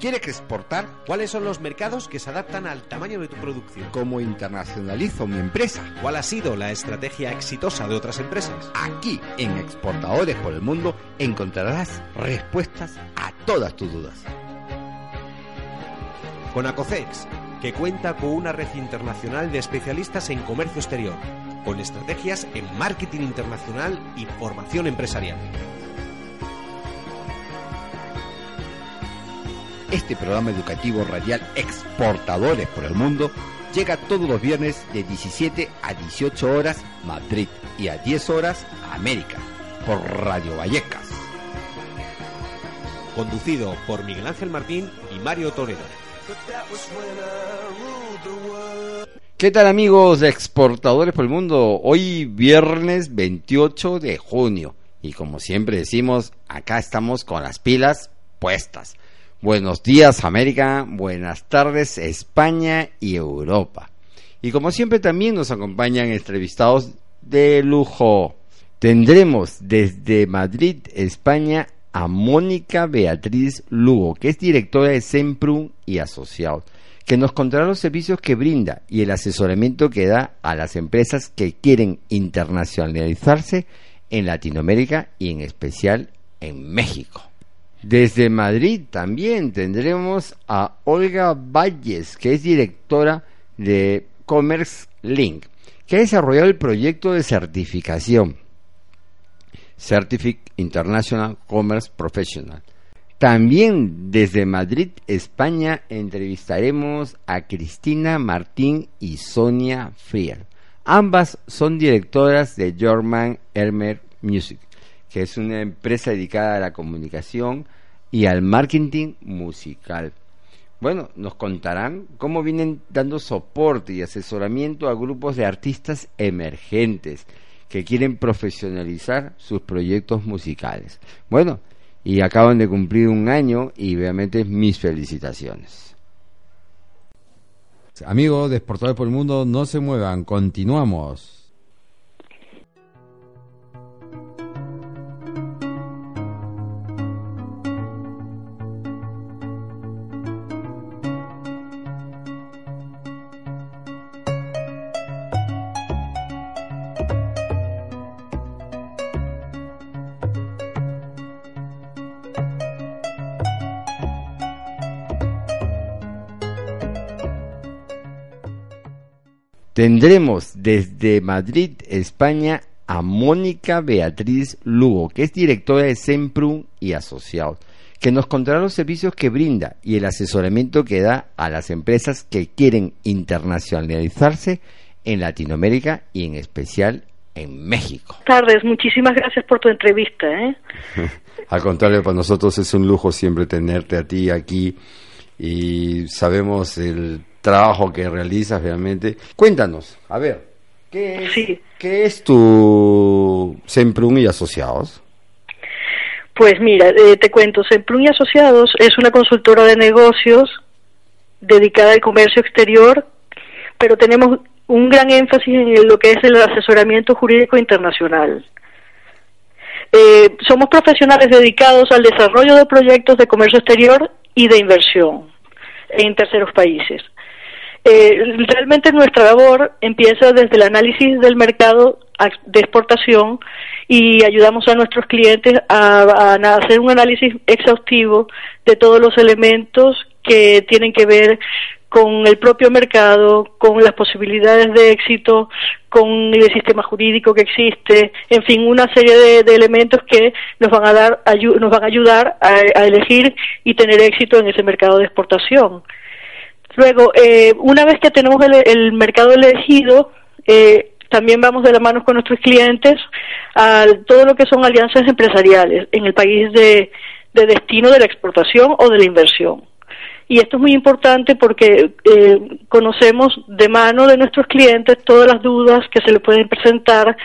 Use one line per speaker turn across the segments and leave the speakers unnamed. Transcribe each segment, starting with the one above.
¿Quieres exportar?
¿Cuáles son los mercados que se adaptan al tamaño de tu producción?
¿Cómo internacionalizo mi empresa?
¿Cuál ha sido la estrategia exitosa de otras empresas?
Aquí, en Exportadores por el Mundo, encontrarás respuestas a todas tus dudas.
Con Acocex, que cuenta con una red internacional de especialistas en comercio exterior, con estrategias en marketing internacional y formación empresarial.
Este programa educativo radial Exportadores por el Mundo llega todos los viernes de 17 a 18 horas Madrid y a 10 horas América por Radio Vallecas.
Conducido por Miguel Ángel Martín y Mario Toledo.
¿Qué tal amigos de Exportadores por el Mundo? Hoy viernes 28 de junio y como siempre decimos, acá estamos con las pilas puestas. Buenos días América, buenas tardes España y Europa. Y como siempre también nos acompañan entrevistados de lujo. Tendremos desde Madrid, España, a Mónica Beatriz Lugo, que es directora de Semprum y Asociados, que nos contará los servicios que brinda y el asesoramiento que da a las empresas que quieren internacionalizarse en Latinoamérica y en especial en México. Desde Madrid también tendremos a Olga Valles, que es directora de Commerce Link, que ha desarrollado el proyecto de certificación Certific International Commerce Professional. También desde Madrid, España, entrevistaremos a Cristina Martín y Sonia Frier. Ambas son directoras de German Elmer Music que es una empresa dedicada a la comunicación y al marketing musical. Bueno, nos contarán cómo vienen dando soporte y asesoramiento a grupos de artistas emergentes que quieren profesionalizar sus proyectos musicales. Bueno, y acaban de cumplir un año y obviamente mis felicitaciones. Amigos de Exportadores por el Mundo, no se muevan, continuamos. Tendremos desde Madrid, España, a Mónica Beatriz Lugo, que es directora de Semprum y Asociados, que nos contará los servicios que brinda y el asesoramiento que da a las empresas que quieren internacionalizarse en Latinoamérica y en especial en México.
Buenas tardes, muchísimas gracias por tu entrevista. ¿eh?
Al contrario, para nosotros es un lujo siempre tenerte a ti aquí y sabemos el trabajo que realizas realmente. Cuéntanos, a ver, ¿qué es, ¿qué es tu Semprún y Asociados?
Pues mira, eh, te cuento, Semprún y Asociados es una consultora de negocios dedicada al comercio exterior, pero tenemos un gran énfasis en lo que es el asesoramiento jurídico internacional. Eh, somos profesionales dedicados al desarrollo de proyectos de comercio exterior y de inversión en terceros países. Eh, realmente nuestra labor empieza desde el análisis del mercado de exportación y ayudamos a nuestros clientes a, hacer un análisis exhaustivo de todos los elementos que tienen que ver con el propio mercado, con las posibilidades de éxito, con el sistema jurídico que existe, en fin, una serie de, elementos que nos van a dar nos van a ayudar a elegir y tener éxito en ese mercado de exportación. Luego, eh, una vez que tenemos el, mercado elegido, eh, también vamos de la mano con nuestros clientes a todo lo que son alianzas empresariales en el país de, destino de la exportación o de la inversión. Y esto es muy importante porque eh, conocemos de mano de nuestros clientes todas las dudas que se les pueden presentar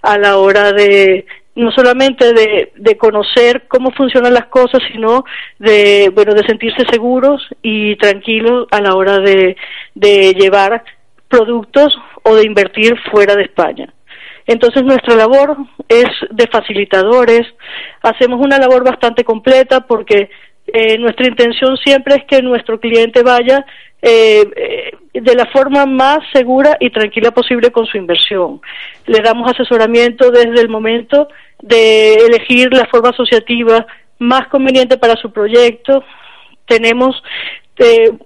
a la hora de, no solamente de, de, conocer cómo funcionan las cosas, sino de, bueno, de sentirse seguros y tranquilos a la hora de, de llevar productos o de invertir fuera de España. Entonces nuestra labor es de facilitadores, hacemos una labor bastante completa porque Eh, nuestra intención siempre es que nuestro cliente vaya eh, de la forma más segura y tranquila posible con su inversión. Le damos asesoramiento desde el momento de elegir la forma asociativa más conveniente para su proyecto. Tenemos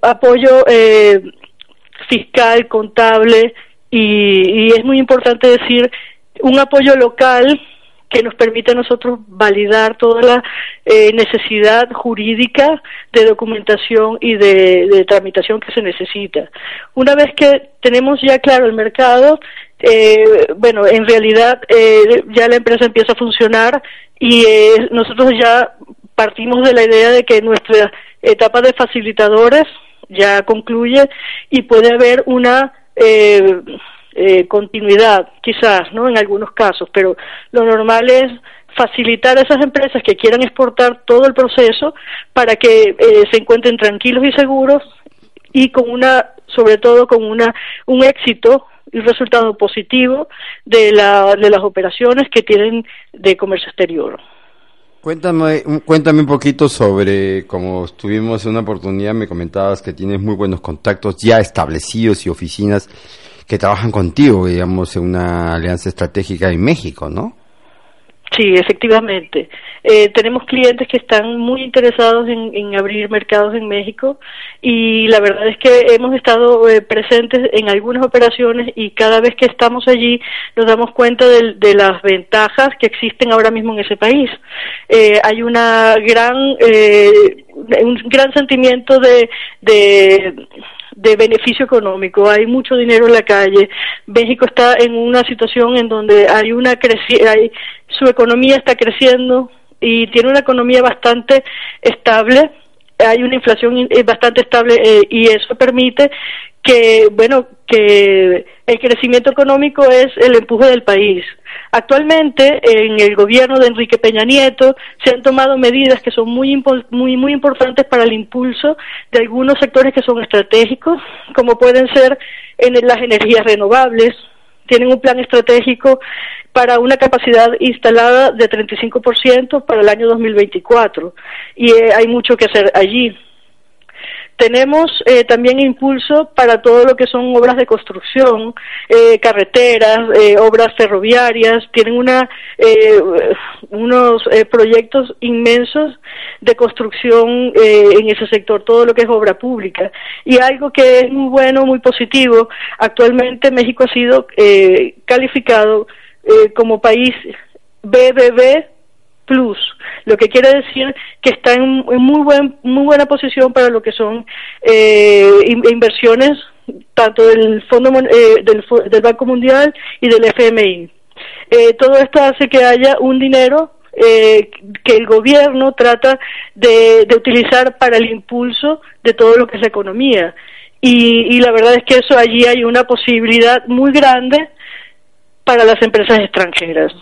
apoyo fiscal, contable y, y es muy importante decir un apoyo local que nos permite a nosotros validar toda la eh, necesidad jurídica de documentación y de, tramitación que se necesita. Una vez que tenemos ya claro el mercado, eh, bueno, en realidad eh, ya la empresa empieza a funcionar y nosotros ya partimos de la idea de que nuestra etapa de facilitadores ya concluye y puede haber una eh, continuidad, quizás, ¿no? En algunos casos, pero lo normal es facilitar a esas empresas que quieran exportar todo el proceso para que eh, se encuentren tranquilos y seguros y con una, sobre todo con una, un éxito y resultado positivo de, la, de las operaciones que tienen de comercio exterior.
Cuéntame, cuéntame un poquito sobre, como estuvimos en una oportunidad, me comentabas que tienes muy buenos contactos ya establecidos y oficinas que trabajan contigo, digamos, en una alianza estratégica en México, ¿no?
Sí, efectivamente. Eh, tenemos clientes que están muy interesados en, abrir mercados en México y la verdad es que hemos estado eh, presentes en algunas operaciones y cada vez que estamos allí nos damos cuenta de, las ventajas que existen ahora mismo en ese país. Eh, hay una gran, un gran sentimiento de, de de beneficio económico, hay mucho dinero en la calle. México está en una situación en donde hay una hay, su economía está creciendo y tiene una economía bastante estable, hay una inflación eh, bastante estable eh, y eso permite que, bueno, que el crecimiento económico es el empuje del país. Actualmente, en el gobierno de Enrique Peña Nieto se han tomado medidas que son muy, muy, muy importantes para el impulso de algunos sectores que son estratégicos, como pueden ser en las energías renovables. Tienen un plan estratégico para una capacidad instalada de 35% para el año 2024 y eh, hay mucho que hacer allí. Tenemos eh, también impulso para todo lo que son obras de construcción, eh, carreteras, eh, obras ferroviarias, tienen una, unos proyectos inmensos de construcción en ese sector, todo lo que es obra pública. Y algo que es muy bueno, muy positivo, actualmente México ha sido calificado como país BBB plus, lo que quiere decir que está en, muy buen muy buena posición para lo que son eh, inversiones tanto del fondo eh, del, del, Banco Mundial y del FMI. Eh, todo esto hace que haya un dinero eh, que el gobierno trata de, de, utilizar para el impulso de todo lo que es la economía. Y, y la verdad es que eso allí hay una posibilidad muy grande para las empresas extranjeras.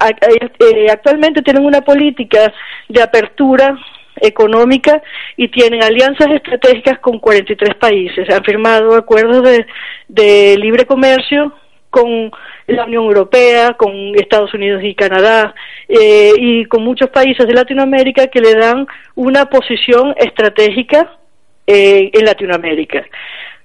Eh, actualmente tienen una política de apertura económica y tienen alianzas estratégicas con 43 países. Han firmado acuerdos de, libre comercio con la Unión Europea, con Estados Unidos y Canadá eh, y con muchos países de Latinoamérica que le dan una posición estratégica eh, en Latinoamérica.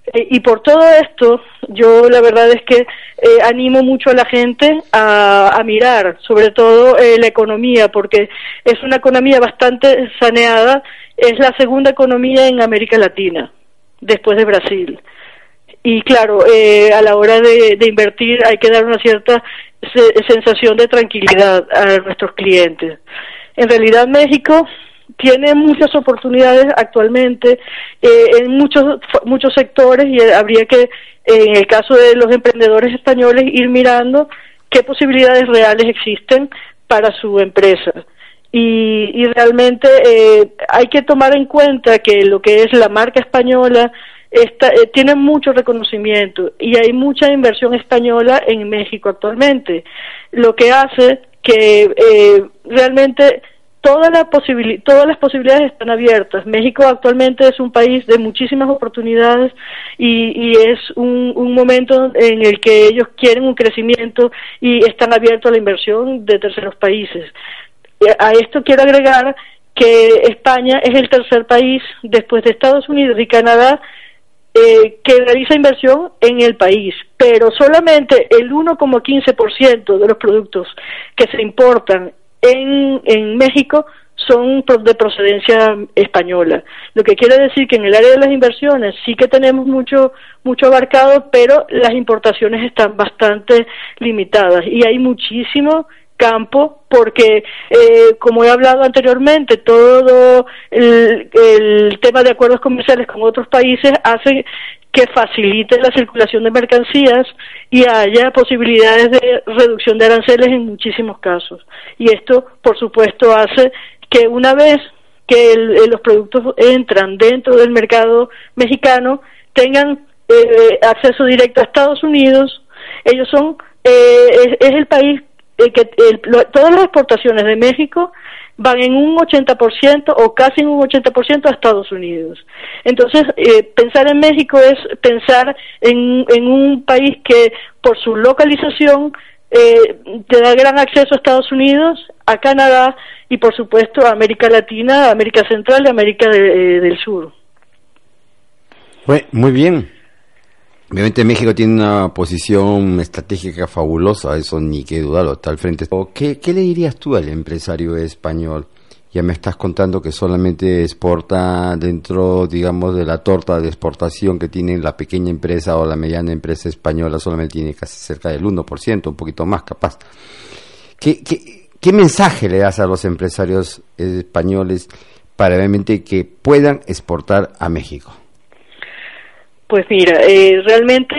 Eh, y por todo esto, yo la verdad es que eh, animo mucho a la gente a, mirar, sobre todo eh, la economía, porque es una economía bastante saneada, es la segunda economía en América Latina, después de Brasil. Y claro, a la hora de, de, invertir hay que dar una cierta sensación de tranquilidad a nuestros clientes. En realidad México tiene muchas oportunidades actualmente eh, en muchos muchos sectores y habría que en el caso de los emprendedores españoles ir mirando qué posibilidades reales existen para su empresa. Y, y realmente eh, hay que tomar en cuenta que lo que es la marca española está, eh, tiene mucho reconocimiento y hay mucha inversión española en México actualmente, lo que hace que eh, realmente todas las posibilidades están abiertas. México actualmente es un país de muchísimas oportunidades y, es un, momento en el que ellos quieren un crecimiento y están abiertos a la inversión de terceros países. A esto quiero agregar que España es el tercer país después de Estados Unidos y Canadá eh, que realiza inversión en el país, pero solamente el 1,15% de los productos que se importan en, en México son de procedencia española. Lo que quiere decir que en el área de las inversiones sí que tenemos mucho mucho abarcado, pero las importaciones están bastante limitadas y hay muchísimo campo porque eh, como he hablado anteriormente todo el, el, tema de acuerdos comerciales con otros países hace que facilite la circulación de mercancías y haya posibilidades de reducción de aranceles en muchísimos casos. Y esto por supuesto hace que una vez que los productos entran dentro del mercado mexicano tengan eh, acceso directo a Estados Unidos ellos son eh, es, el país que todas las exportaciones de México van en un 80% o casi en un 80% a Estados Unidos. Entonces, eh, pensar en México es pensar en, en un país que por su localización eh, te da gran acceso a Estados Unidos, a Canadá y por supuesto a América Latina, América Central y América eh, del Sur.
Muy bien. Obviamente México tiene una posición estratégica fabulosa, eso ni que dudarlo, está al frente. ¿Qué, ¿Qué le dirías tú al empresario español? Ya me estás contando que solamente exporta dentro, digamos, de la torta de exportación que tiene la pequeña empresa o la mediana empresa española, solamente tiene casi cerca del 1%, un poquito más capaz. ¿Qué, qué, qué mensaje le das a los empresarios españoles para realmente que puedan exportar a México?
Pues mira, eh, realmente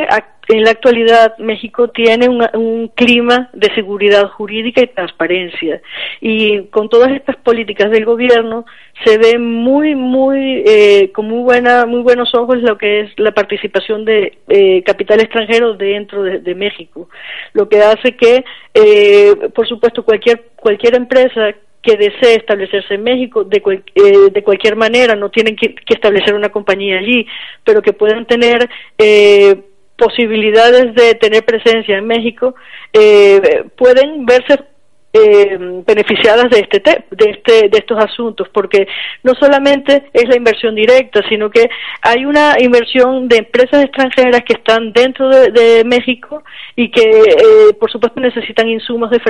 en la actualidad México tiene un, clima de seguridad jurídica y transparencia. Y con todas estas políticas del gobierno se ve muy muy eh, con muy buena muy buenos ojos lo que es la participación de eh, capital extranjero dentro de, México. Lo que hace que por supuesto cualquier cualquier empresa que desee establecerse en México de, eh, de cualquier manera, no tienen que, establecer una compañía allí, pero que puedan tener eh, posibilidades de tener presencia en México, eh, pueden verse eh, beneficiadas de este, de este de estos asuntos porque no solamente es la inversión directa sino que hay una inversión de empresas extranjeras que están dentro de, México y que eh, por supuesto necesitan insumos de,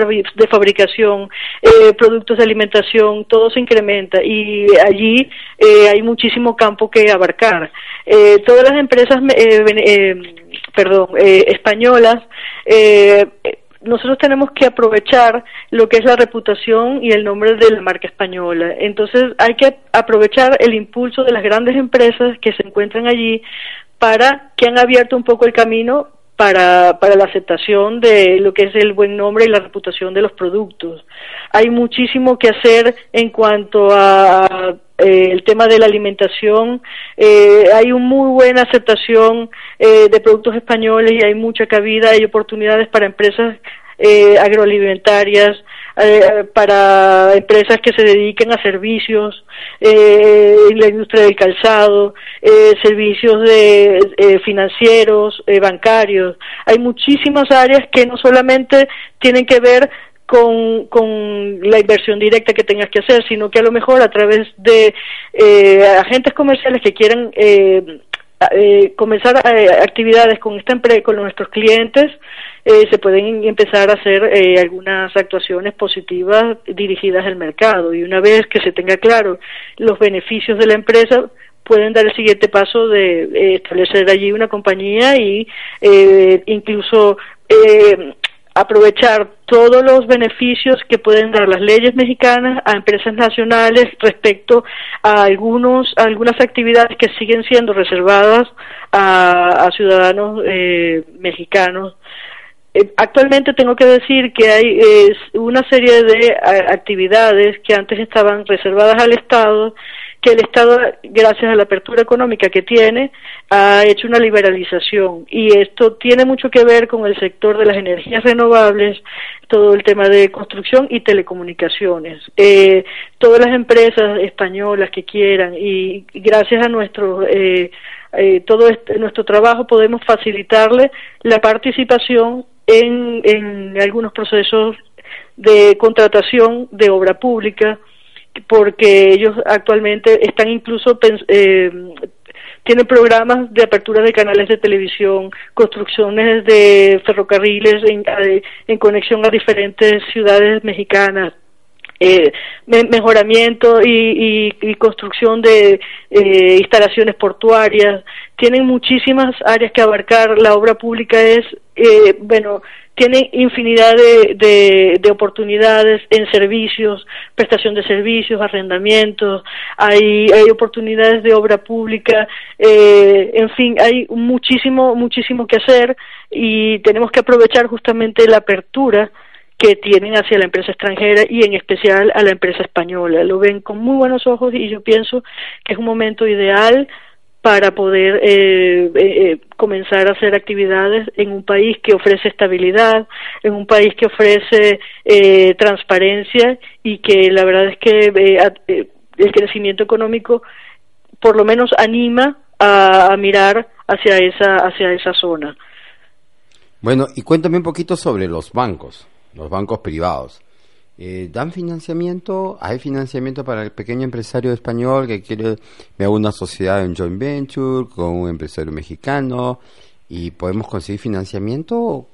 fabricación eh, productos de alimentación todo se incrementa y allí eh, hay muchísimo campo que abarcar. Todas las empresas perdón españolas nosotros tenemos que aprovechar lo que es la reputación y el nombre de la marca española. Entonces hay que aprovechar el impulso de las grandes empresas que se encuentran allí para que han abierto un poco el camino para, para la aceptación de lo que es el buen nombre y la reputación de los productos. Hay muchísimo que hacer en cuanto a eh, el tema de la alimentación. Eh, hay una muy buena aceptación eh, de productos españoles y hay mucha cabida, hay oportunidades para empresas agroalimentarias, para empresas que se dediquen a servicios en la industria del calzado, servicios de, financieros, bancarios. Hay muchísimas áreas que no solamente tienen que ver con, con la inversión directa que tengas que hacer, sino que a lo mejor a través de eh, agentes comerciales que quieran eh, eh, comenzar actividades con esta con nuestros clientes, se pueden empezar a hacer algunas actuaciones positivas dirigidas al mercado. Y una vez que se tenga claro los beneficios de la empresa pueden dar el siguiente paso de establecer allí una compañía y incluso aprovechar todos los beneficios que pueden dar las leyes mexicanas a empresas nacionales respecto a algunos algunas actividades que siguen siendo reservadas a, ciudadanos eh, mexicanos. Eh, actualmente tengo que decir que hay una serie de actividades que antes estaban reservadas al Estado que el Estado, gracias a la apertura económica que tiene, ha hecho una liberalización y esto tiene mucho que ver con el sector de las energías renovables, todo el tema de construcción y telecomunicaciones. Eh, todas las empresas españolas que quieran y gracias a nuestro eh, eh, todo este, nuestro trabajo podemos facilitarle la participación en, en algunos procesos de contratación de obra pública porque ellos actualmente están incluso eh, tienen programas de apertura de canales de televisión, construcciones de ferrocarriles en, en conexión a diferentes ciudades mexicanas, eh, mejoramiento y, construcción de eh, instalaciones portuarias. Tienen muchísimas áreas que abarcar. La obra pública es, eh, bueno, tiene infinidad de, de, oportunidades en servicios, prestación de servicios, arrendamientos, hay, hay oportunidades de obra pública, eh, en fin, hay muchísimo, muchísimo que hacer y tenemos que aprovechar justamente la apertura que tienen hacia la empresa extranjera y en especial a la empresa española. Lo ven con muy buenos ojos y yo pienso que es un momento ideal para poder eh, eh, eh, comenzar a hacer actividades en un país que ofrece estabilidad, en un país que ofrece transparencia y que la verdad es que el crecimiento económico por lo menos anima a, a mirar hacia esa hacia esa zona.
Bueno, y cuéntame un poquito sobre los bancos los bancos privados. Eh, ¿Dan financiamiento? ¿Hay financiamiento para el pequeño empresario español que quiere me hago una sociedad en joint venture con un empresario mexicano y podemos conseguir financiamiento?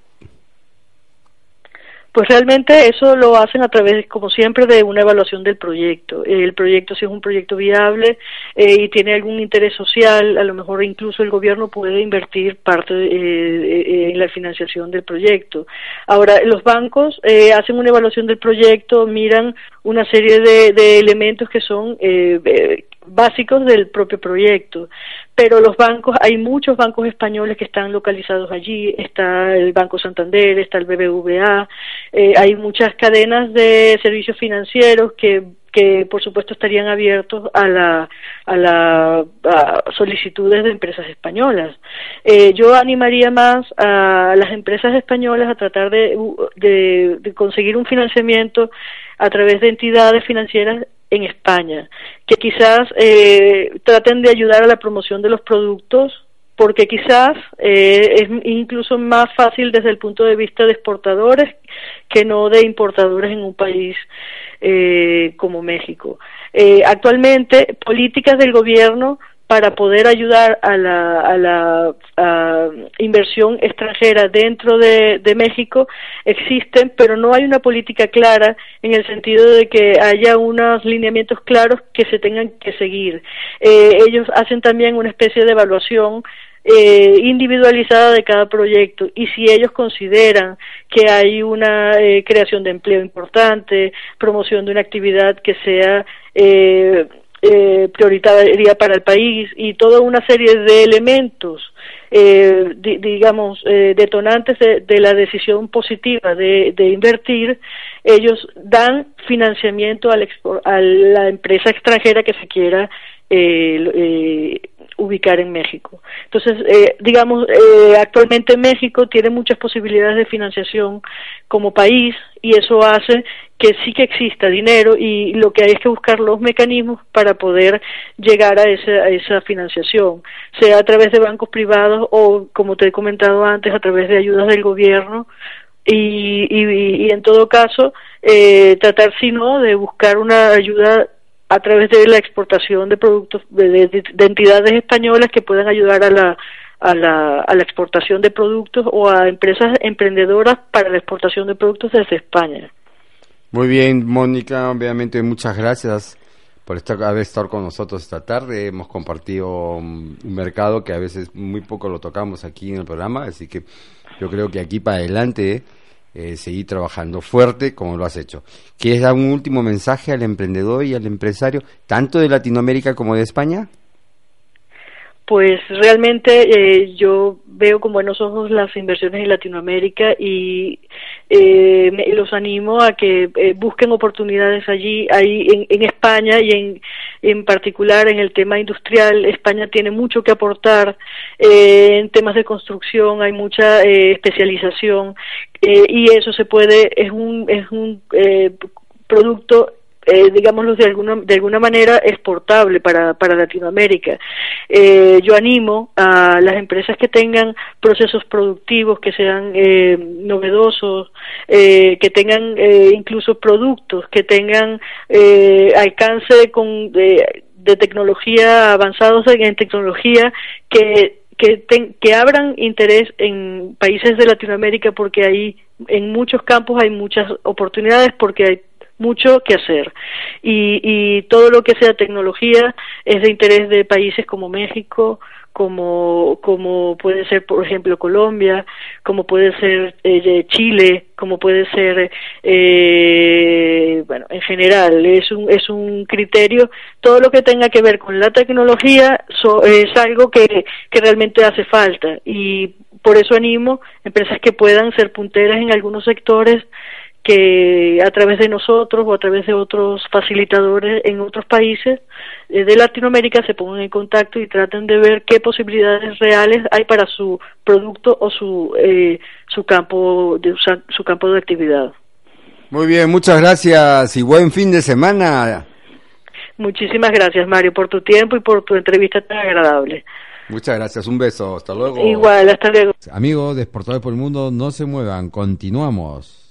Pues realmente eso lo hacen a través, como siempre, de una evaluación del proyecto. El proyecto, si es un proyecto viable eh, y tiene algún interés social, a lo mejor incluso el gobierno puede invertir parte eh, eh, en la financiación del proyecto. Ahora, los bancos hacen una evaluación del proyecto, miran una serie de, de elementos que son básicos del propio proyecto. Pero los bancos, hay muchos bancos españoles que están localizados allí, está el Banco Santander, está el BBVA, eh, hay muchas cadenas de servicios financieros que que por supuesto estarían abiertos a la a la solicitudes de empresas españolas. Eh, yo animaría más a las empresas españolas a tratar de, de conseguir un financiamiento a través de entidades financieras en España, que quizás eh, traten de ayudar a la promoción de los productos porque quizás eh, es incluso más fácil desde el punto de vista de exportadores que no de importadores en un país eh, como México. actualmente, políticas del gobierno para poder ayudar a la, a la inversión extranjera dentro de, México existen, pero no hay una política clara en el sentido de que haya unos lineamientos claros que se tengan que seguir. Eh, ellos hacen también una especie de evaluación eh, individualizada de cada proyecto y si ellos consideran que hay una eh, creación de empleo importante, promoción de una actividad que sea eh, eh, prioritaria para el país y toda una serie de elementos, eh, digamos, eh, detonantes de, la decisión positiva de, invertir, ellos dan financiamiento al a la empresa extranjera que se quiera eh, ubicar en México. Entonces, eh, digamos, eh, actualmente México tiene muchas posibilidades de financiación como país y eso hace que sí que exista dinero y lo que hay es que buscar los mecanismos para poder llegar a esa, esa financiación, sea a través de bancos privados o, como te he comentado antes, a través de ayudas del gobierno y, y, y en todo caso, eh, tratar, si no, de buscar una ayuda a través de la exportación de productos de, entidades españolas que puedan ayudar a la, a la, a la exportación de productos o a empresas emprendedoras para la exportación de productos desde España.
Muy bien, Mónica, obviamente muchas gracias por estar, haber estado con nosotros esta tarde. Hemos compartido un mercado que a veces muy poco lo tocamos aquí en el programa, así que yo creo que aquí para adelante eh, seguir trabajando fuerte como lo has hecho. ¿Quieres dar un último mensaje al emprendedor y al empresario, tanto de Latinoamérica como de España?
Pues realmente eh, yo veo con buenos ojos las inversiones en Latinoamérica y eh, los animo a que eh, busquen oportunidades allí, ahí en, en España y en, en, particular en el tema industrial. España tiene mucho que aportar eh, en temas de construcción, hay mucha eh, y eso se puede, es un, es un producto eh, digámoslo de alguna, de alguna manera, exportable para, para Latinoamérica. Eh, yo animo a las empresas que tengan procesos productivos que sean eh, novedosos, eh, que tengan eh, incluso productos, que tengan eh, alcance con, de, de tecnología avanzados en tecnología que que, que abran interés en países de Latinoamérica porque ahí en muchos campos hay muchas oportunidades porque hay mucho que hacer. Y, y todo lo que sea tecnología es de interés de países como México, como, como puede ser, por ejemplo, Colombia, como puede ser eh, Chile, como puede ser, eh, bueno, en general, es un, es un criterio, todo lo que tenga que ver con la tecnología so, es algo que, que realmente hace falta. Y por eso animo empresas que puedan ser punteras en algunos sectores que a través de nosotros o a través de otros facilitadores en otros países eh, de Latinoamérica se pongan en contacto y traten de ver qué posibilidades reales hay para su producto o su eh, su campo de su campo de actividad.
Muy bien, muchas gracias y buen fin de semana.
Muchísimas gracias Mario por tu tiempo y por tu entrevista tan agradable.
Muchas gracias, un beso, hasta luego.
Igual, hasta luego.
Amigos de Exportadores por el Mundo, no se muevan, continuamos.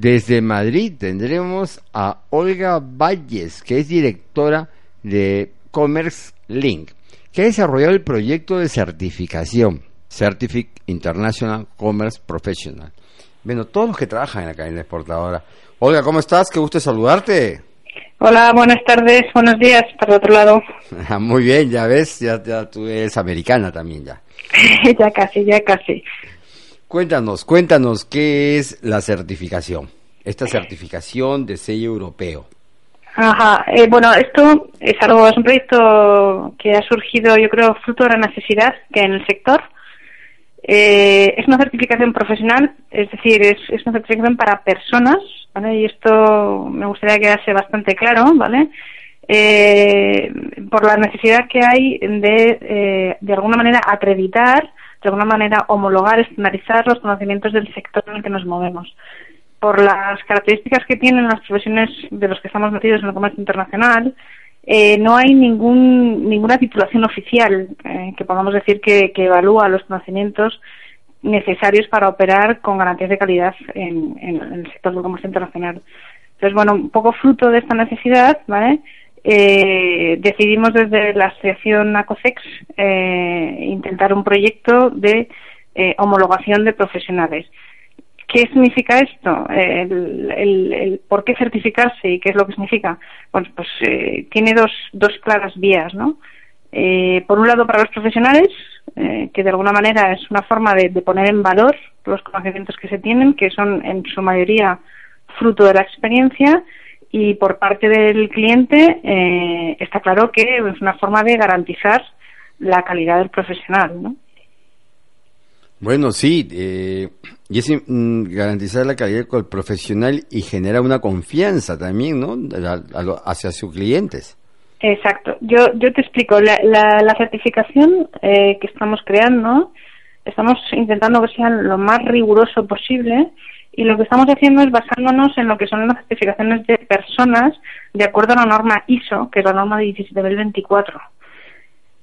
Desde Madrid tendremos a Olga Valles, que es directora de Commerce Link, que ha desarrollado el proyecto de certificación Certific International Commerce Professional. Bueno, todos los que trabajan en la cadena exportadora. Olga, ¿cómo estás? Qué gusto saludarte.
Hola, buenas tardes, buenos días, para el otro lado.
Muy bien, ya ves, ya, ya tú eres americana también ya.
ya casi, ya casi.
Cuéntanos, cuéntanos qué es la certificación, esta certificación de sello europeo.
Ajá, eh, bueno, esto es algo, es un proyecto que ha surgido, yo creo, fruto de la necesidad que hay en el sector. Eh, es una certificación profesional, es decir, es, es, una certificación para personas, ¿vale? Y esto me gustaría que quedase bastante claro, ¿vale? Eh, por la necesidad que hay de, eh, de alguna manera, acreditar de alguna manera homologar, estandarizar los conocimientos del sector en el que nos movemos. Por las características que tienen las profesiones de los que estamos metidos en el comercio internacional, eh, no hay ningún, ninguna titulación oficial eh, que podamos decir que, que, evalúa los conocimientos necesarios para operar con garantías de calidad en, en, en el sector del comercio internacional. Entonces, bueno, un poco fruto de esta necesidad, ¿vale? Eh, decidimos desde la asociación ACOCEX eh, intentar un proyecto de eh, homologación de profesionales. ¿Qué significa esto? Por qué certificarse y qué es lo que significa? Pues eh, tiene dos, dos claras vías, ¿no? Eh, por un lado, para los profesionales, que de alguna manera es una forma de, poner en valor los conocimientos que se tienen, que son en su mayoría fruto de la experiencia, y por parte del cliente eh, está claro que es una forma de garantizar la calidad del profesional, ¿no?
Bueno, sí, eh, y es mm, garantizar la calidad del profesional y genera una confianza también, ¿no? hacia sus clientes.
Exacto. Yo, yo te explico. La, la, la certificación eh, que estamos creando, estamos intentando que sea lo más riguroso posible y lo que estamos haciendo es basándonos en lo que son las certificaciones de personas de acuerdo a la norma ISO, que es la norma 17024.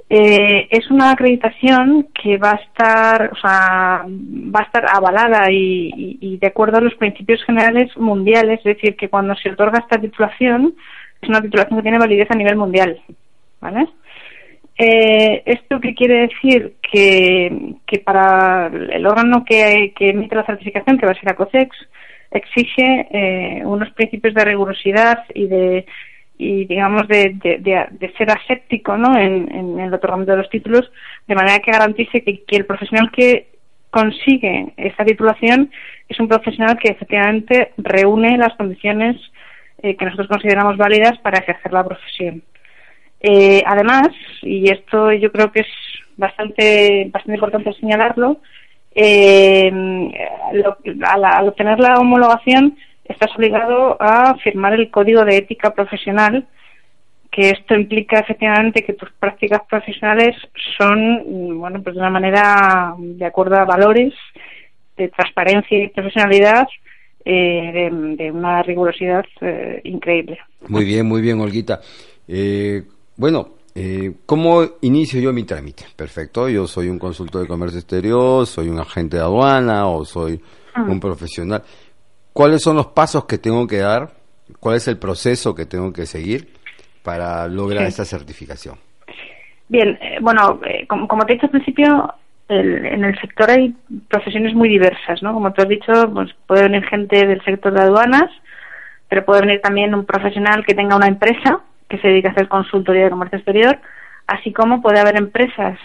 Eh, es una acreditación que va a estar, o sea, va a estar avalada y, y, y, de acuerdo a los principios generales mundiales, es decir, que cuando se otorga esta titulación es una titulación que tiene validez a nivel mundial, ¿vale? Eh, ¿Esto qué quiere decir? Que, que para el órgano que, emite la certificación, que va a ser ACOCEX, exige eh, unos principios de rigurosidad y de y digamos de, ser aséptico ¿no? en, el otorgamiento de los títulos de manera que garantice que, que el profesional que consigue esta titulación es un profesional que efectivamente reúne las condiciones eh, que nosotros consideramos válidas para ejercer la profesión. Eh, además, y esto yo creo que es bastante, bastante importante señalarlo, eh, al, obtener la homologación estás obligado a firmar el código de ética profesional, que esto implica efectivamente que tus prácticas profesionales son, bueno, pues de una manera de acuerdo a valores de transparencia y profesionalidad eh, de, una rigurosidad eh, increíble.
Muy bien, muy bien, Olguita. Eh, bueno, ¿cómo inicio yo mi trámite? Perfecto, yo soy un consultor de comercio exterior, soy un agente de aduana o soy ah. un profesional. ¿Cuáles son los pasos que tengo que dar? ¿Cuál es el proceso que tengo que seguir para lograr esa certificación?
Bien, bueno, como, como, te he dicho al principio, en el sector hay profesiones muy diversas, ¿no? Como tú has dicho, pues puede venir gente del sector de aduanas, pero puede venir también un profesional que tenga una empresa que se dedica a hacer consultoría de comercio exterior, así como puede haber empresas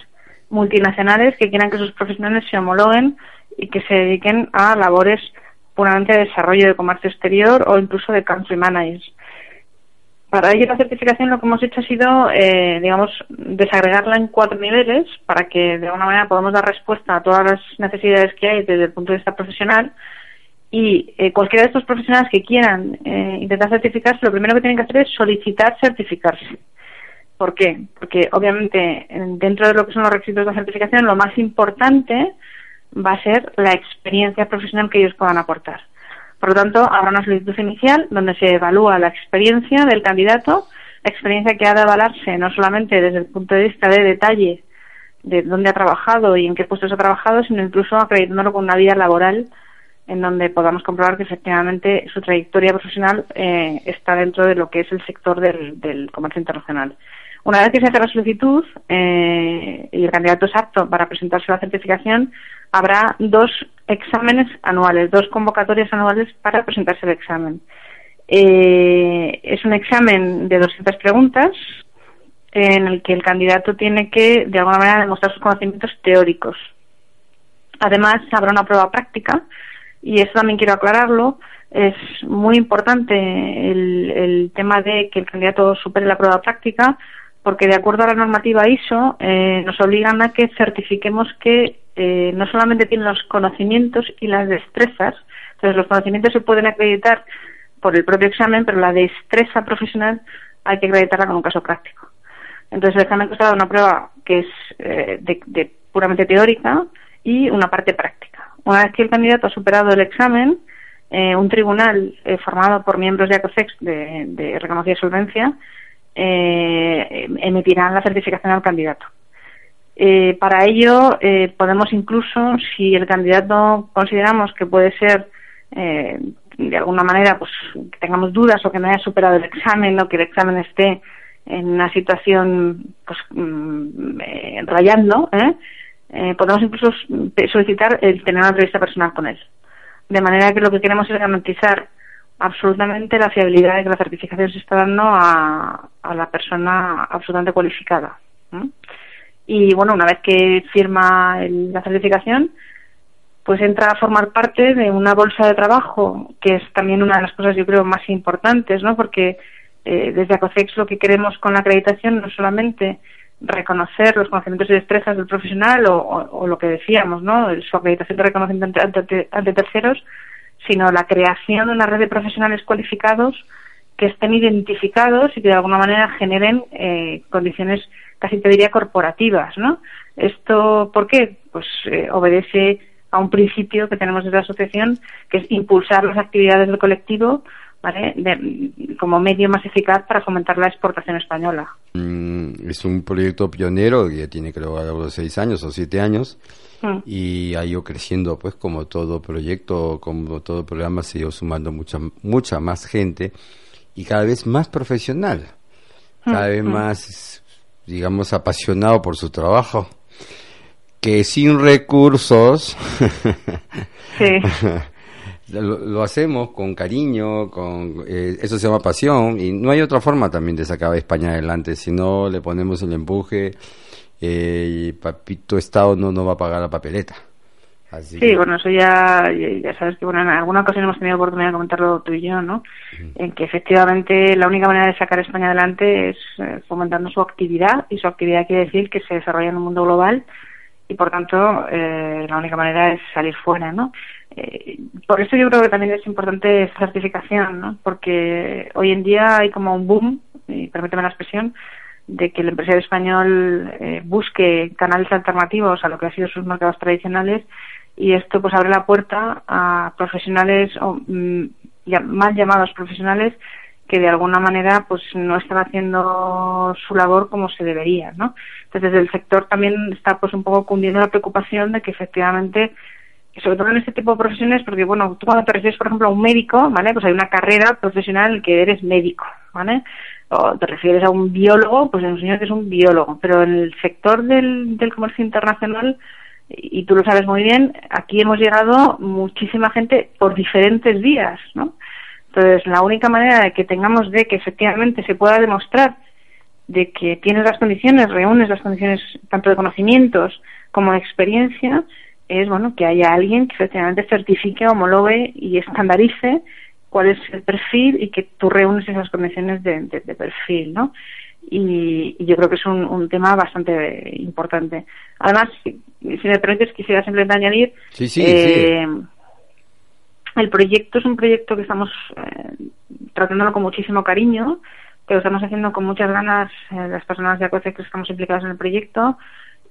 multinacionales que quieran que sus profesionales se homologuen y que se dediquen a labores puramente de desarrollo de comercio exterior o incluso de country managers. Para ello la certificación lo que hemos hecho ha sido, eh, digamos, desagregarla en cuatro niveles para que de alguna manera podamos dar respuesta a todas las necesidades que hay desde el punto de vista profesional y eh, cualquiera de estos profesionales que quieran eh, intentar certificarse, lo primero que tienen que hacer es solicitar certificarse. ¿Por qué? Porque obviamente dentro de lo que son los requisitos de la certificación, lo más importante va a ser la experiencia profesional que ellos puedan aportar. Por lo tanto, habrá una solicitud inicial donde se evalúa la experiencia del candidato, experiencia que ha de avalarse no solamente desde el punto de vista de detalle de dónde ha trabajado y en qué puestos ha trabajado, sino incluso acreditándolo con una vida laboral en donde podamos comprobar que efectivamente su trayectoria profesional eh, está dentro de lo que es el sector del, comercio internacional. Una vez que se hace la solicitud eh, y el candidato es apto para presentarse la certificación, habrá dos exámenes anuales, dos convocatorias anuales para presentarse el examen. Eh, es un examen de 200 preguntas en el que el candidato tiene que, de alguna manera, demostrar sus conocimientos teóricos. Además, habrá una prueba práctica, y eso también quiero aclararlo. Es muy importante el, el tema de que el candidato supere la prueba práctica, porque de acuerdo a la normativa ISO, eh, nos obligan a que certifiquemos que eh, no solamente tienen los conocimientos y las destrezas, entonces los conocimientos se pueden acreditar por el propio examen, pero la destreza profesional hay que acreditarla con un caso práctico. Entonces el examen consta de una prueba que es eh, de, puramente teórica y una parte práctica. Una vez que el candidato ha superado el examen, eh, un tribunal formado por miembros de ACOFEX de, de reconocida solvencia emitirán la certificación al candidato. Eh, para ello, eh, podemos incluso, si el candidato consideramos que puede ser eh, de alguna manera, pues que tengamos dudas o que no haya superado el examen o que el examen esté en una situación pues mm, rayando, podemos incluso solicitar el tener una entrevista personal con él. De manera que lo que queremos es garantizar absolutamente la fiabilidad de que la certificación se está dando a, la persona absolutamente cualificada. Y bueno, una vez que firma la certificación, pues entra a formar parte de una bolsa de trabajo, que es también una de las cosas yo creo más importantes, ¿no? Porque eh, desde ACOCEX lo que queremos con la acreditación no solamente reconocer los conocimientos y destrezas del profesional o, lo que decíamos, ¿no? Su acreditación de reconocimiento ante, terceros, sino la creación de una red de profesionales cualificados que estén identificados y que de alguna manera generen eh, condiciones casi te diría corporativas, ¿no? Esto, ¿por qué? Pues eh, obedece a un principio que tenemos desde la asociación, que es impulsar las actividades del colectivo ¿vale? como medio más eficaz para fomentar la exportación española.
Mm, es un proyecto pionero que ya tiene creo de seis años o siete años mm. y ha ido creciendo pues como todo proyecto, como todo programa se ha ido sumando mucha, mucha más gente y cada vez más profesional, cada mm, vez más digamos, apasionado por su trabajo, que sin recursos lo, hacemos con cariño, con eh, eso se llama pasión y no hay otra forma también de sacar a España adelante, si no le ponemos el empuje eh, y papito Estado no nos va a pagar la papeleta.
sí, bueno, eso ya, ya sabes que bueno, en alguna ocasión hemos tenido oportunidad de comentarlo tú y yo, ¿no? En que efectivamente la única manera de sacar a España adelante es eh, fomentando su actividad y su actividad quiere decir que se desarrolla en un mundo global y por tanto eh, la única manera es salir fuera, ¿no? Eh, por eso yo creo que también es importante esta certificación, ¿no? Porque hoy en día hay como un boom, y permíteme la expresión, de que el empresario español eh, busque canales alternativos a lo que han sido sus mercados tradicionales y esto pues abre la puerta a profesionales o mm, mal llamados profesionales que de alguna manera pues no están haciendo su labor como se debería, ¿no? Entonces el sector también está pues un poco cundiendo la preocupación de que efectivamente sobre todo en este tipo de profesiones, porque bueno, tú cuando te refieres, por ejemplo, a un médico, ¿vale? Pues hay una carrera profesional que eres médico, ¿vale? O te refieres a un biólogo, pues un señor que es un biólogo. Pero en el sector del, del comercio internacional, y tú lo sabes muy bien, aquí hemos llegado muchísima gente por diferentes vías, ¿no? Entonces, la única manera de que tengamos de que efectivamente se pueda demostrar de que tienes las condiciones, reúnes las condiciones tanto de conocimientos como de experiencia, es bueno que haya alguien que efectivamente certifique, homologue y estandarice cuál es el perfil y que tú reúnes esas condiciones de, perfil, ¿no? Y, yo creo que es un, tema bastante importante. Además, si, me permites, quisiera simplemente añadir.
Sí, sí, eh,
El proyecto es un proyecto que estamos eh, tratándolo con muchísimo cariño, que lo estamos haciendo con muchas ganas eh, las personas de ACOCE que estamos implicadas en el proyecto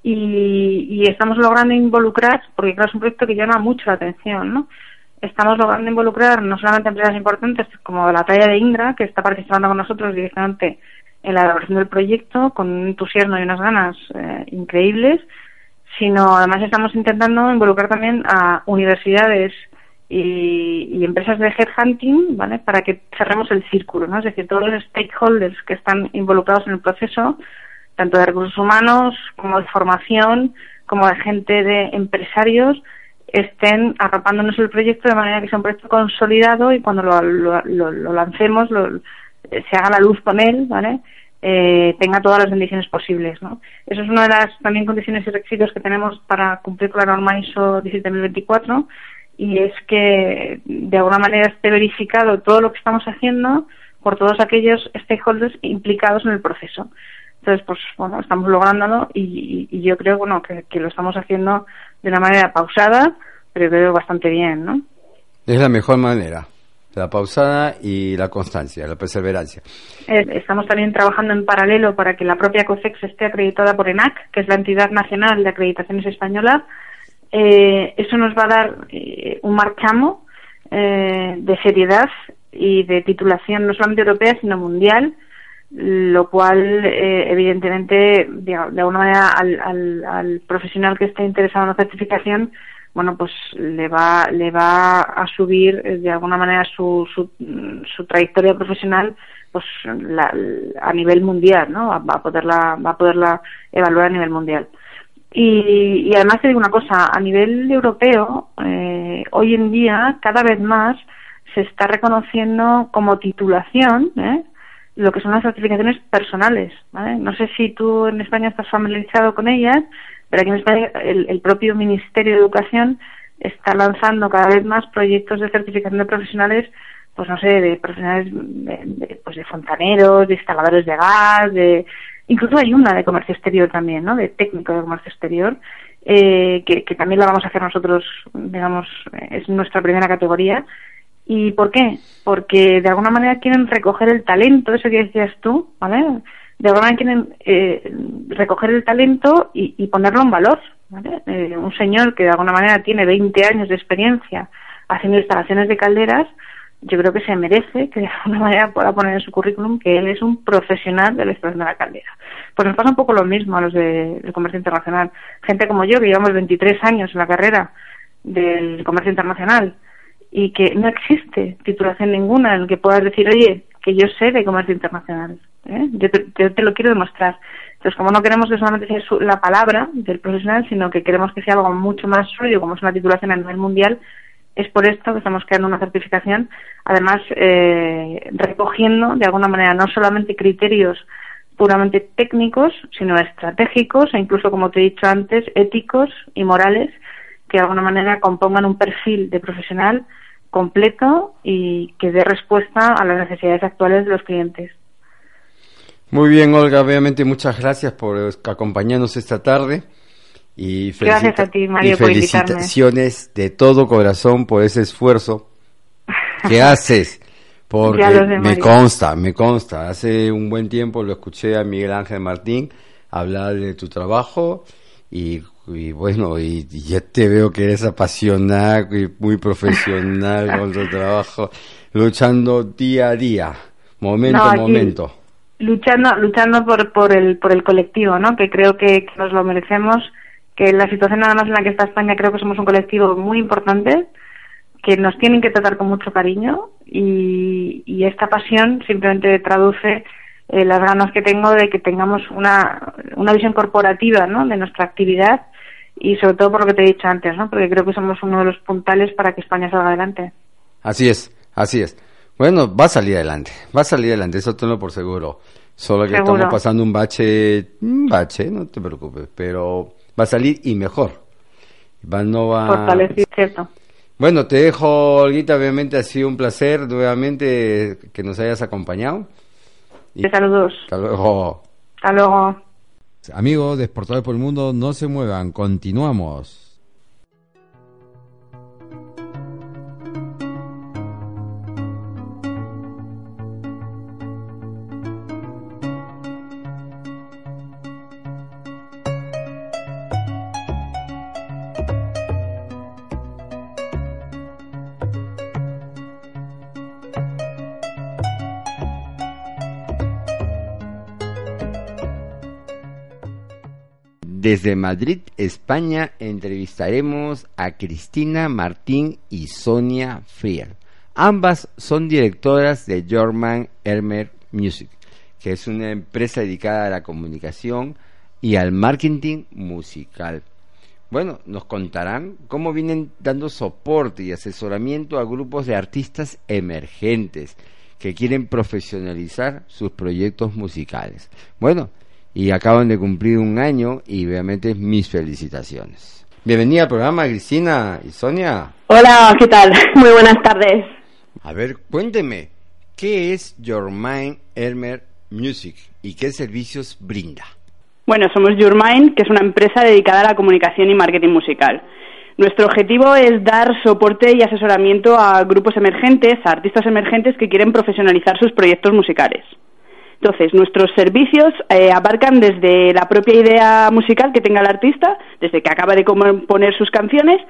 y, estamos logrando involucrar, porque claro, es un proyecto que llama mucho la atención, ¿no? Estamos logrando involucrar no solamente empresas importantes como la talla de Indra, que está participando con nosotros directamente en la elaboración del proyecto con un entusiasmo y unas ganas eh, increíbles, sino además estamos intentando involucrar también a universidades y, y, empresas de headhunting, ¿vale? Para que cerremos el círculo, ¿no? Es decir, todos los stakeholders que están involucrados en el proceso tanto de recursos humanos como de formación, como de gente de empresarios, estén arropándonos el proyecto de manera que sea un proyecto consolidado y cuando lo, lo, lancemos, se haga la luz con él, ¿vale? Eh, tenga todas las bendiciones posibles, ¿no? Eso es una de las también condiciones y requisitos que tenemos para cumplir con la norma ISO 17024 y es que de alguna manera esté verificado todo lo que estamos haciendo por todos aquellos stakeholders implicados en el proceso. Entonces, pues bueno, estamos lográndolo y, yo creo bueno que, lo estamos haciendo de una manera pausada, pero creo bastante bien, ¿no?
Es la mejor manera, la pausada y la constancia, la perseverancia.
estamos también trabajando en paralelo para que la propia COSEX esté acreditada por ENAC, que es la entidad nacional de acreditaciones española. Eh, eso nos va a dar eh, un marchamo eh, de seriedad y de titulación no solamente europea, sino mundial lo cual eh, evidentemente de, alguna manera al, al, profesional que esté interesado en la certificación bueno pues le va le va a subir eh, de alguna manera su, su, su trayectoria profesional pues a nivel mundial no va a poderla va a poderla evaluar a nivel mundial y, y además te digo una cosa a nivel europeo eh, hoy en día cada vez más se está reconociendo como titulación ¿eh? Lo que son las certificaciones personales. ¿vale? No sé si tú en España estás familiarizado con ellas, pero aquí en España el, propio Ministerio de Educación está lanzando cada vez más proyectos de certificación de profesionales, pues no sé, de profesionales de, pues de fontaneros, de instaladores de gas, de incluso hay una de comercio exterior también, ¿no? De técnico de comercio exterior, eh, que, que también la vamos a hacer nosotros, digamos, es nuestra primera categoría ¿Y por qué? Porque de alguna manera quieren recoger el talento, eso que decías tú, ¿vale? De alguna manera quieren eh, recoger el talento y, ponerlo en valor, ¿vale? Eh, un señor que de alguna manera tiene 20 años de experiencia haciendo instalaciones de calderas, yo creo que se merece que de alguna manera pueda poner en su currículum que él es un profesional de la instalación de la caldera. Pues nos pasa un poco lo mismo a los del comercio internacional. Gente como yo, que llevamos 23 años en la carrera del comercio internacional, y que no existe titulación ninguna en la que puedas decir, oye, que yo sé de comercio internacional. ¿eh? Yo, te, lo quiero demostrar. Entonces, como no queremos que solamente sea la palabra del profesional, sino que queremos que sea algo mucho más sólido, como es una titulación a nivel mundial, es por esto que estamos creando una certificación, además eh, recogiendo de alguna manera no solamente criterios puramente técnicos, sino estratégicos e incluso, como te he dicho antes, éticos y morales que de alguna manera compongan un perfil de profesional completo y que dé respuesta a las necesidades actuales de los clientes.
Muy bien, Olga, obviamente muchas gracias por acompañarnos esta tarde. Y,
gracias a ti, Mario,
y felicitaciones de todo corazón por ese esfuerzo que haces. Porque me consta, me consta. Hace un buen tiempo lo escuché a Miguel Ángel Martín hablar de tu trabajo y, bueno, y, ya te veo que eres apasionado y muy profesional con tu trabajo, luchando día a día, momento a momento
luchando luchando por por el por el colectivo no que creo que, nos lo merecemos que la situación además en la que está España creo que somos un colectivo muy importante que nos tienen que tratar con mucho cariño y, y esta pasión simplemente traduce eh, las ganas que tengo de que tengamos una, una visión corporativa ¿no? de nuestra actividad y sobre todo por lo que te he dicho antes, ¿no? porque creo que somos uno de los puntales para que España salga adelante.
Así es, así es. Bueno, va a salir adelante, va a salir adelante, eso tenlo por seguro. Solo que estamos pasando un bache, un bache, no te preocupes, pero va a salir y mejor. Va, no va...
Fortalecido, cierto.
Bueno, te dejo, Olguita, obviamente ha sido un placer nuevamente que nos hayas acompañado.
Y... Saludos.
Hasta luego.
Hasta luego.
Amigos de por el Mundo, no se muevan, continuamos. Desde Madrid, España, entrevistaremos a Cristina Martín y Sonia Frier. Ambas son directoras de German Elmer Music, que es una empresa dedicada a la comunicación y al marketing musical. Bueno, nos contarán cómo vienen dando soporte y asesoramiento a grupos de artistas emergentes que quieren profesionalizar sus proyectos musicales. Bueno, y acaban de cumplir un año y obviamente mis felicitaciones. Bienvenida al programa Cristina y Sonia.
Hola, ¿qué tal? Muy buenas tardes.
A ver, cuénteme, ¿qué es Your Mind Elmer Music y qué servicios brinda?
Bueno, somos Your Mind, que es una empresa dedicada a la comunicación y marketing musical. Nuestro objetivo es dar soporte y asesoramiento a grupos emergentes, a artistas emergentes que quieren profesionalizar sus proyectos musicales. Entonces, nuestros servicios eh, abarcan desde la propia idea musical que tenga el artista, desde que acaba de componer sus canciones,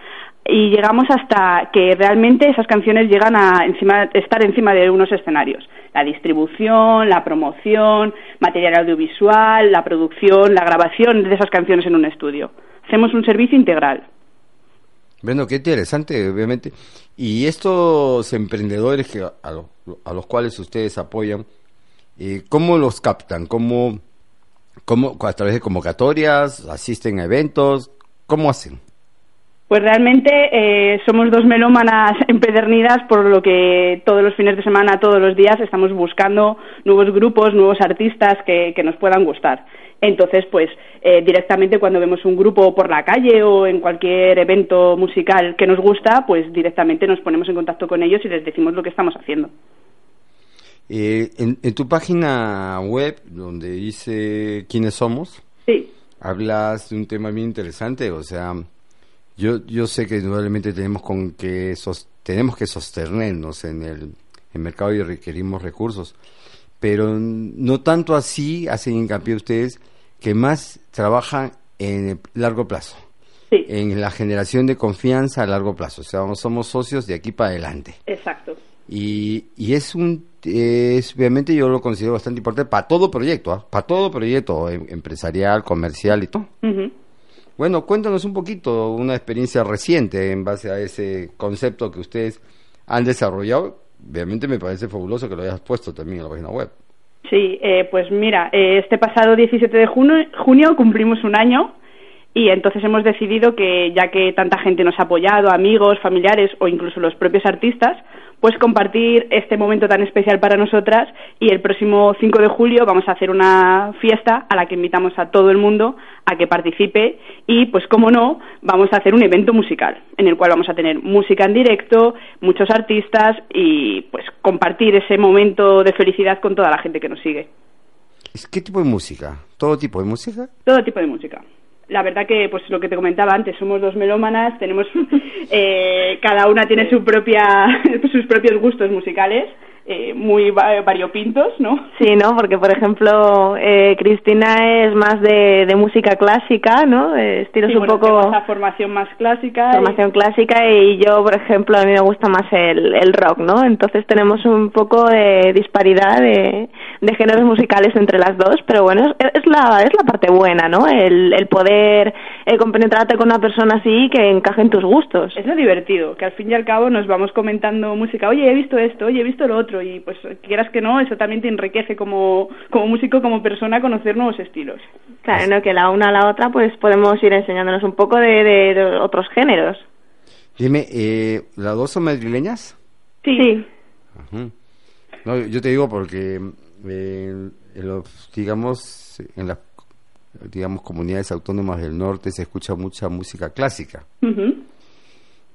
y llegamos hasta que realmente esas canciones llegan a estar encima de unos escenarios. La distribución, la promoción, material audiovisual, la producción, la grabación de esas canciones en un estudio. Hacemos un servicio integral.
Bueno, qué interesante, obviamente. Y estos emprendedores que a los cuales ustedes apoyan, eh, ¿Cómo los captan? ¿Cómo, ¿Cómo, a través de convocatorias? ¿Asisten a eventos? ¿Cómo hacen?
Pues realmente eh, somos dos melómanas empedernidas, por lo que todos los fines de semana, todos los días, estamos buscando nuevos grupos, nuevos artistas que, nos puedan gustar. Entonces, pues eh, directamente cuando vemos un grupo por la calle o en cualquier evento musical que nos gusta, pues directamente nos ponemos en contacto con ellos y les decimos lo que estamos haciendo.
Eh, en, tu página web, donde dice quiénes somos,
sí.
hablas de un tema bien interesante, o sea, yo, yo sé que indudablemente tenemos, con que tenemos que sostenernos en el, mercado y requerimos recursos, pero no tanto así hacen hincapié ustedes que más trabajan en el largo plazo. en la generación de confianza a largo plazo. O sea, somos socios de aquí para adelante.
Exacto.
Y, y es un es, obviamente yo lo considero bastante importante para todo proyecto, ¿ah? para todo proyecto em, empresarial, comercial y todo. Bueno, cuéntanos un poquito una experiencia reciente en base a ese concepto que ustedes han desarrollado. Obviamente me parece fabuloso que lo hayas puesto también en la página web.
Sí, eh, pues mira, eh, este pasado 17 de junio, junio cumplimos un año y entonces hemos decidido que ya que tanta gente nos ha apoyado, amigos, familiares o incluso los propios artistas, pues compartir este momento tan especial para nosotras y el próximo 5 de julio vamos a hacer una fiesta a la que invitamos a todo el mundo a que participe y pues como no vamos a hacer un evento musical en el cual vamos a tener música en directo, muchos artistas y pues compartir ese momento de felicidad con toda la gente que nos sigue.
¿Qué tipo de música? ¿Todo tipo de música?
Todo tipo de música la verdad que, pues lo que te comentaba antes, somos dos melómanas, tenemos, eh, cada una tiene su propia, sus propios gustos musicales eh, muy variopintos, ¿no?
Sí, ¿no? Porque, por ejemplo, eh, Cristina es más de, de música clásica, ¿no? Eh, estilos un poco...
Esa formación más clásica.
Formación clásica y yo, por ejemplo, a mí me gusta más el, el rock, ¿no? Entonces tenemos un poco de disparidad de, de géneros musicales entre las dos, pero bueno, es, es, la, es la parte buena, ¿no? El, el poder eh, compenetrarte con una persona así que encaje en tus gustos.
Es lo divertido, que al fin y al cabo nos vamos comentando música, oye, he visto esto, oye, he visto lo otro, y pues quieras que no, eso también te enriquece como, como músico, como persona, conocer nuevos estilos.
Claro, ¿no? que la una a la otra pues podemos ir enseñándonos un poco de, de, otros géneros.
Dime, eh, ¿las dos son madrileñas?
Sí.
No, yo te digo porque, eh, en los, digamos, en las digamos comunidades autónomas del norte se escucha mucha música clásica.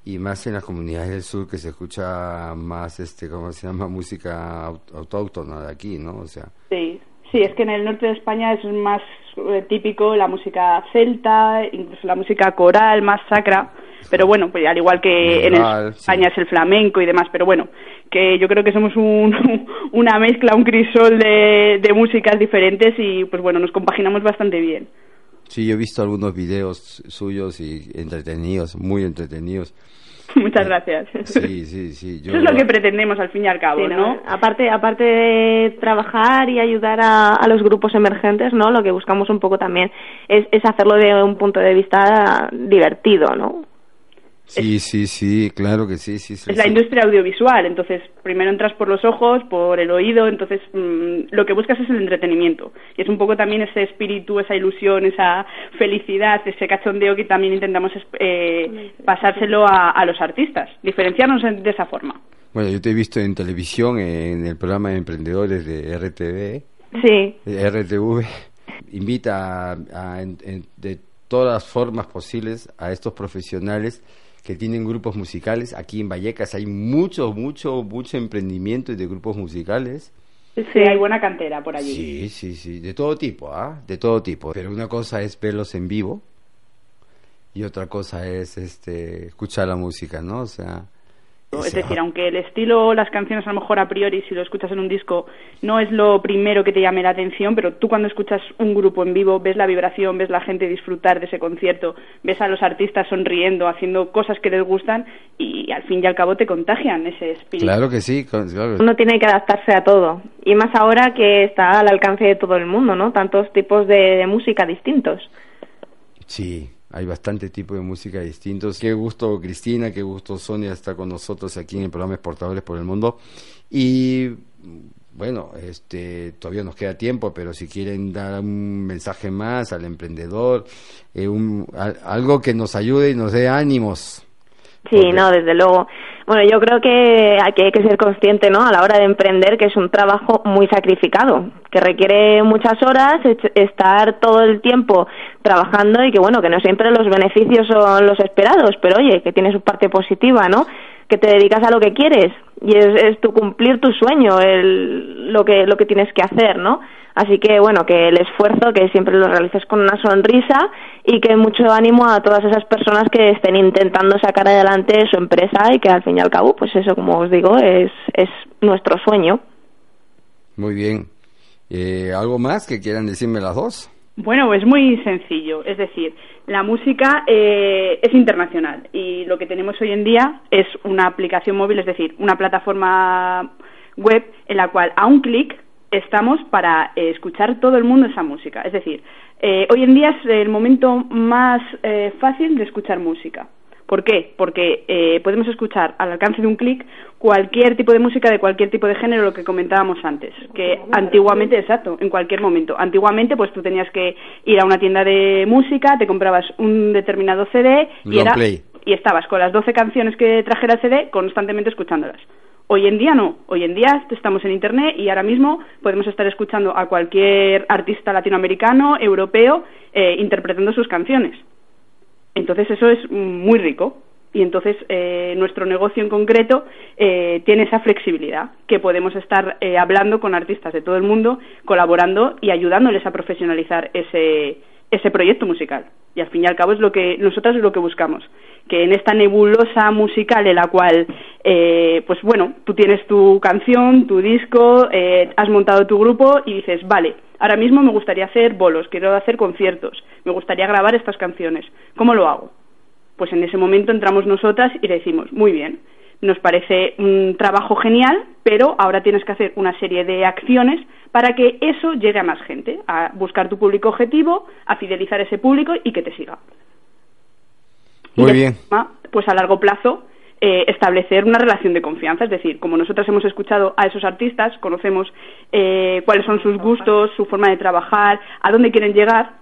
Y más en las comunidades del sur que se escucha más este cómo se llama música autóctona de aquí no o sea
sí. Sí es que en el norte de España es más eh, típico la música celta incluso la música coral más sacra pero bueno pues al igual que en España es el flamenco y demás pero bueno que yo creo que somos un, una mezcla un crisol de, de músicas diferentes y pues bueno nos compaginamos bastante bien
Sí, yo he visto algunos videos suyos y entretenidos, muy entretenidos.
Muchas gracias.
Sí, sí, sí.
Eso es lo que pretendemos al fin y al cabo, ¿no?
Aparte, aparte de trabajar y ayudar a, a, los grupos emergentes, ¿no? Lo que buscamos un poco también es, es hacerlo de un punto de vista divertido, ¿no?
Sí, sí, sí, claro que sí, sí.
es la industria audiovisual, entonces primero entras por los ojos, por el oído, entonces mm, lo que buscas es el entretenimiento. Y es un poco también ese espíritu, esa ilusión, esa felicidad, ese cachondeo que también intentamos eh, pasárselo a, a, los artistas, diferenciarnos de esa forma.
Bueno, yo te he visto en televisión, en el programa de emprendedores de RTV.
Sí.
De RTV. Invita a, de todas las formas posibles a estos profesionales que tienen grupos musicales. Aquí en Vallecas hay mucho, mucho, mucho emprendimiento de grupos musicales.
Sí, hay buena cantera por allí.
Sí, sí, sí, de todo tipo, ¿ah? De todo tipo. Pero una cosa es verlos en vivo y otra cosa es este escuchar la música, ¿no? O sea,
es decir, aunque el estilo, las canciones a lo mejor a priori, si lo escuchas en un disco, no es lo primero que te llame la atención, pero tú cuando escuchas un grupo en vivo, ves la vibración, ves la gente disfrutar de ese concierto, ves a los artistas sonriendo, haciendo cosas que les gustan y al fin y al cabo te contagian ese espíritu.
Claro que sí. Claro.
Uno tiene que adaptarse a todo. Y más ahora que está al alcance de todo el mundo, ¿no? Tantos tipos de, de música distintos.
Sí, hay bastante tipo de música distintos. Qué gusto Cristina, qué gusto Sonia estar con nosotros aquí en el programa Exportadores por el Mundo. Y bueno, este todavía nos queda tiempo, pero si quieren dar un mensaje más al emprendedor, eh, un, algo que nos ayude y nos dé ánimos.
Sí, no, desde luego. Bueno, yo creo que hay, que hay que ser consciente, ¿no? A la hora de emprender que es un trabajo muy sacrificado, que requiere muchas horas, estar todo el tiempo trabajando y que, bueno, que no siempre los beneficios son los esperados, pero oye, que tiene su parte positiva, ¿no? Que te dedicas a lo que quieres y es, es tu cumplir tu sueño, el, lo que lo que tienes que hacer, ¿no? Así que bueno, que el esfuerzo, que siempre lo realices con una sonrisa y que mucho ánimo a todas esas personas que estén intentando sacar adelante su empresa y que al fin y al cabo, pues eso, como os digo, es, es nuestro sueño.
Muy bien. Eh, ¿Algo más que quieran decirme las dos?
Bueno, es muy sencillo. Es decir, la música eh, es internacional y lo que tenemos hoy en día es una aplicación móvil, es decir, una plataforma web en la cual a un clic estamos para eh, escuchar todo el mundo esa música. Es decir, eh, hoy en día es el momento más eh, fácil de escuchar música. ¿Por qué? Porque eh, podemos escuchar al alcance de un clic cualquier tipo de música de cualquier tipo de género, lo que comentábamos antes, que antiguamente, exacto, en cualquier momento. Antiguamente, pues tú tenías que ir a una tienda de música, te comprabas un determinado CD y, era, y estabas con las 12 canciones que trajera el CD constantemente escuchándolas. Hoy en día no, hoy en día estamos en Internet y ahora mismo podemos estar escuchando a cualquier artista latinoamericano, europeo, eh, interpretando sus canciones. Entonces eso es muy rico y entonces eh, nuestro negocio en concreto eh, tiene esa flexibilidad, que podemos estar hablando con artistas de todo el mundo, colaborando y ayudándoles a profesionalizar ese, ese proyecto musical. Y al fin y al cabo es lo que nosotros es lo que buscamos, que en esta nebulosa musical en la cual, eh, pues bueno, tú tienes tu canción, tu disco, eh, has montado tu grupo y dices, vale, ahora mismo me gustaría hacer bolos, quiero hacer conciertos, me gustaría grabar estas canciones, ¿cómo lo hago? Pues en ese momento entramos nosotras y decimos, muy bien, nos parece un trabajo genial, pero ahora tienes que hacer una serie de acciones para que eso llegue a más gente, a buscar tu público objetivo, a fidelizar ese público y que te siga.
Muy bien.
pues a largo plazo eh, establecer una relación de confianza, es decir, como nosotros hemos escuchado a esos artistas, conocemos eh, cuáles son sus gustos, su forma de trabajar, a dónde quieren llegar,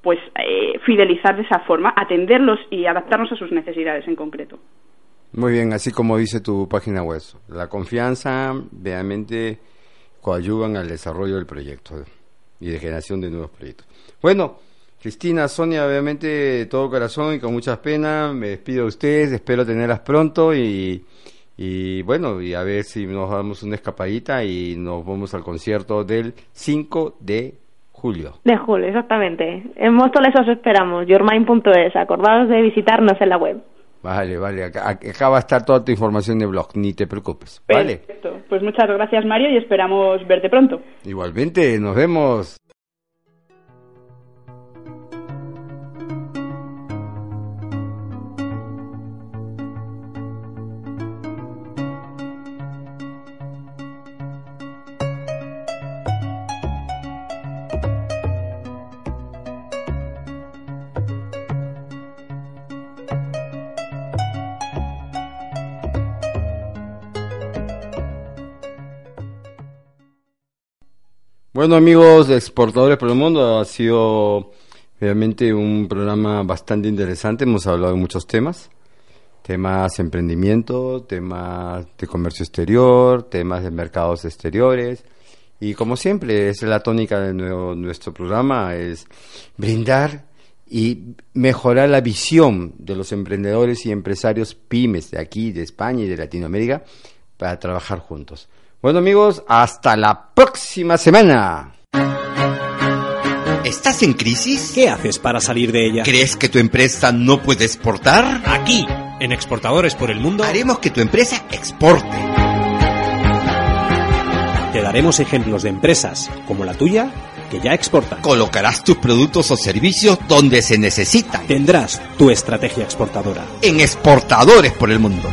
pues eh, fidelizar de esa forma, atenderlos y adaptarnos a sus necesidades en concreto.
Muy bien, así como dice tu página web, la confianza realmente coayudan al desarrollo del proyecto y de generación de nuevos proyectos. Bueno, Cristina, Sonia, obviamente de todo corazón y con muchas penas, me despido de ustedes, espero tenerlas pronto y, y bueno, y a ver si nos damos una escapadita y nos vamos al concierto del 5 de julio.
De julio, exactamente. En Móstoles os esperamos, yourmind.es, acordaos de visitarnos en la web.
Vale, vale, acá, va a estar toda tu información de blog, ni te preocupes. Vale.
Perfecto, pues muchas gracias Mario y esperamos verte pronto.
Igualmente, nos vemos. Bueno amigos Exportadores por el Mundo, ha sido realmente un programa bastante interesante, hemos hablado de muchos temas, temas emprendimiento, temas de comercio exterior, temas de mercados exteriores. Y como siempre es la tónica de nuestro programa, es brindar y mejorar la visión de los emprendedores y empresarios pymes de aquí, de España y de Latinoamérica para trabajar juntos. Bueno amigos, hasta la próxima semana.
¿Estás en crisis? ¿Qué haces para salir de ella?
¿Crees que tu empresa no puede exportar?
Aquí, en Exportadores por el Mundo,
haremos que tu empresa exporte.
Te daremos ejemplos de empresas como la tuya que ya exportan.
Colocarás tus productos o servicios donde se necesitan.
Tendrás tu estrategia exportadora.
En Exportadores por el Mundo.